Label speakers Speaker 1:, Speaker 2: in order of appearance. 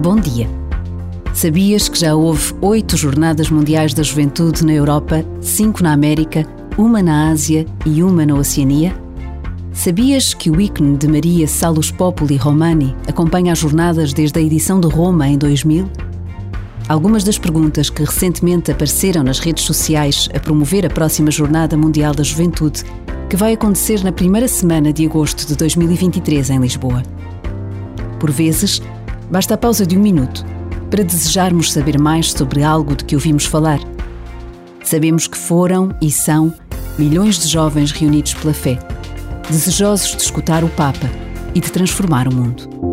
Speaker 1: Bom dia. Sabias que já houve oito Jornadas Mundiais da Juventude na Europa, cinco na América, uma na Ásia e uma na Oceania? Sabias que o ícone de Maria Salus Populi Romani acompanha as jornadas desde a edição de Roma em 2000? Algumas das perguntas que recentemente apareceram nas redes sociais a promover a próxima Jornada Mundial da Juventude, que vai acontecer na primeira semana de agosto de 2023 em Lisboa. Por vezes, basta a pausa de um minuto para desejarmos saber mais sobre algo de que ouvimos falar. Sabemos que foram e são milhões de jovens reunidos pela fé, desejosos de escutar o Papa e de transformar o mundo.